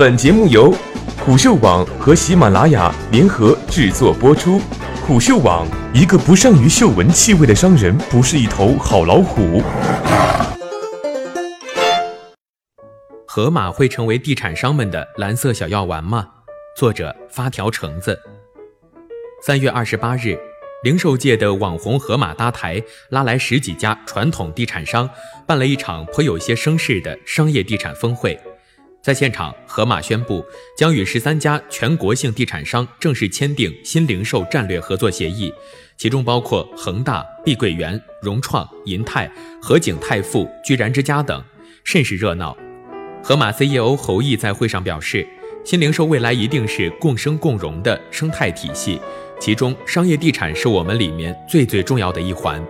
本节目由虎嗅网和喜马拉雅联合制作播出。虎嗅网：一个不善于嗅闻气味的商人，不是一头好老虎。河马会成为地产商们的蓝色小药丸吗？作者：发条橙子。三月二十八日，零售界的网红河马搭台，拉来十几家传统地产商，办了一场颇有些声势的商业地产峰会。在现场，河马宣布将与十三家全国性地产商正式签订新零售战略合作协议，其中包括恒大、碧桂园、融创、银泰、合景泰富、居然之家等，甚是热闹。河马 CEO 侯毅在会上表示，新零售未来一定是共生共荣的生态体系，其中商业地产是我们里面最最重要的一环。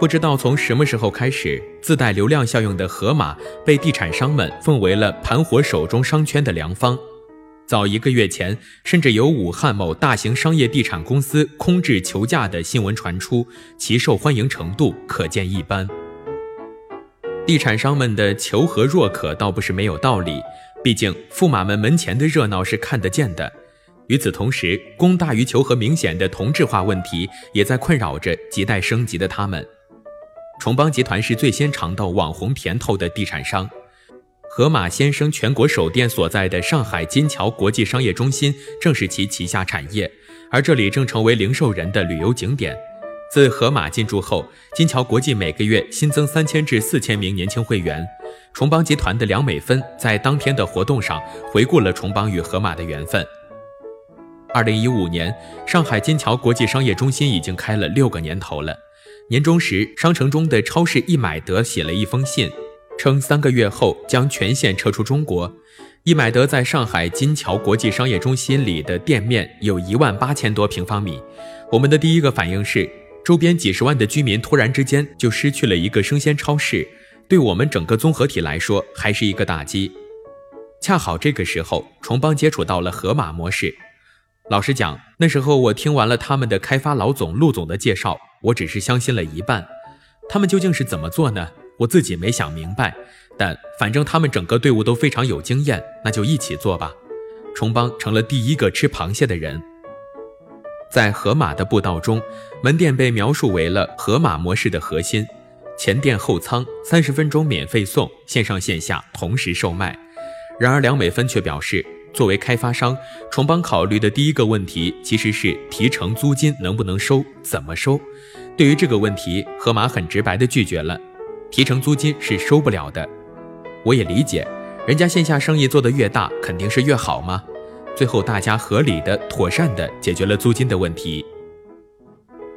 不知道从什么时候开始，自带流量效应的盒马被地产商们奉为了盘活手中商圈的良方。早一个月前，甚至有武汉某大型商业地产公司空置求价的新闻传出，其受欢迎程度可见一斑。地产商们的求和若渴倒不是没有道理，毕竟驸马们门前的热闹是看得见的。与此同时，供大于求和明显的同质化问题也在困扰着亟待升级的他们。崇邦集团是最先尝到网红甜头的地产商，盒马先生全国首店所在的上海金桥国际商业中心正是其旗下产业，而这里正成为零售人的旅游景点。自盒马进驻后，金桥国际每个月新增三千至四千名年轻会员。崇邦集团的梁美芬在当天的活动上回顾了崇邦与盒马的缘分。二零一五年，上海金桥国际商业中心已经开了六个年头了。年终时，商城中的超市易买得写了一封信，称三个月后将全线撤出中国。易买得在上海金桥国际商业中心里的店面有一万八千多平方米。我们的第一个反应是，周边几十万的居民突然之间就失去了一个生鲜超市，对我们整个综合体来说还是一个打击。恰好这个时候，崇邦接触到了盒马模式。老实讲，那时候我听完了他们的开发老总陆总的介绍。我只是相信了一半，他们究竟是怎么做呢？我自己没想明白，但反正他们整个队伍都非常有经验，那就一起做吧。崇邦成了第一个吃螃蟹的人。在盒马的步道中，门店被描述为了盒马模式的核心，前店后仓，三十分钟免费送，线上线下同时售卖。然而梁美芬却表示，作为开发商，崇邦考虑的第一个问题其实是提成租金能不能收，怎么收。对于这个问题，盒马很直白地拒绝了，提成租金是收不了的。我也理解，人家线下生意做得越大，肯定是越好嘛。最后大家合理的、妥善的解决了租金的问题。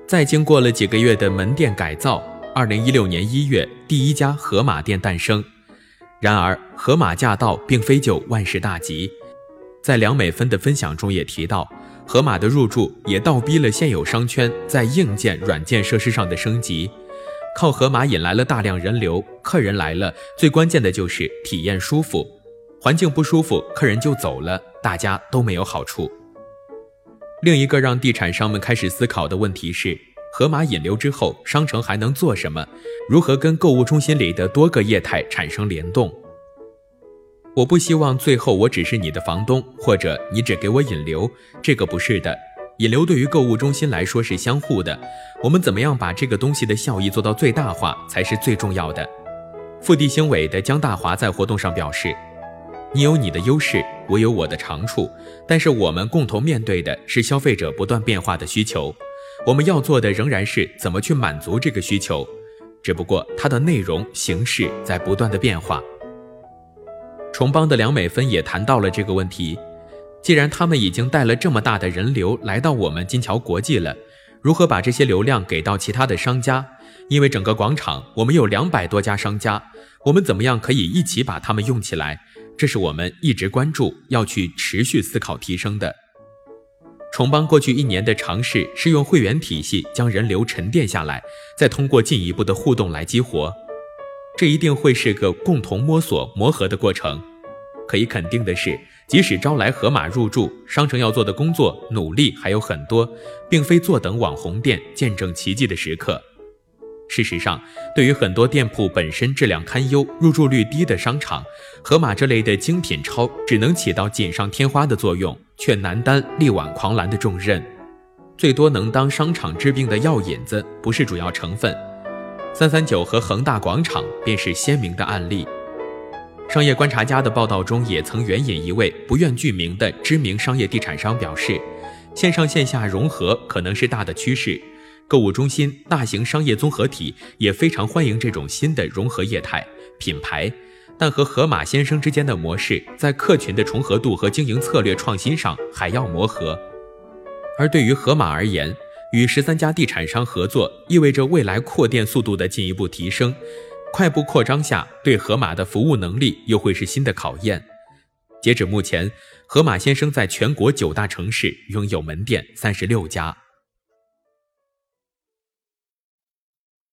再经过了几个月的门店改造，二零一六年一月，第一家盒马店诞生。然而，盒马驾到并非就万事大吉。在梁美芬的分享中也提到。盒马的入驻也倒逼了现有商圈在硬件、软件设施上的升级，靠盒马引来了大量人流，客人来了，最关键的就是体验舒服，环境不舒服，客人就走了，大家都没有好处。另一个让地产商们开始思考的问题是：盒马引流之后，商城还能做什么？如何跟购物中心里的多个业态产生联动？我不希望最后我只是你的房东，或者你只给我引流，这个不是的。引流对于购物中心来说是相互的，我们怎么样把这个东西的效益做到最大化才是最重要的。富地兴伟的江大华在活动上表示：“你有你的优势，我有我的长处，但是我们共同面对的是消费者不断变化的需求，我们要做的仍然是怎么去满足这个需求，只不过它的内容形式在不断的变化。”崇邦的梁美芬也谈到了这个问题。既然他们已经带了这么大的人流来到我们金桥国际了，如何把这些流量给到其他的商家？因为整个广场我们有两百多家商家，我们怎么样可以一起把他们用起来？这是我们一直关注、要去持续思考提升的。崇邦过去一年的尝试是用会员体系将人流沉淀下来，再通过进一步的互动来激活。这一定会是个共同摸索磨合的过程。可以肯定的是，即使招来盒马入驻，商城要做的工作努力还有很多，并非坐等网红店见证奇迹的时刻。事实上，对于很多店铺本身质量堪忧、入驻率低的商场，盒马这类的精品超只能起到锦上添花的作用，却难担力挽狂澜的重任，最多能当商场治病的药引子，不是主要成分。三三九和恒大广场便是鲜明的案例。商业观察家的报道中也曾援引一位不愿具名的知名商业地产商表示，线上线下融合可能是大的趋势。购物中心、大型商业综合体也非常欢迎这种新的融合业态品牌，但和盒马鲜生之间的模式，在客群的重合度和经营策略创新上还要磨合。而对于盒马而言，与十三家地产商合作，意味着未来扩店速度的进一步提升。快步扩张下，对盒马的服务能力又会是新的考验。截止目前，盒马先生在全国九大城市拥有门店三十六家。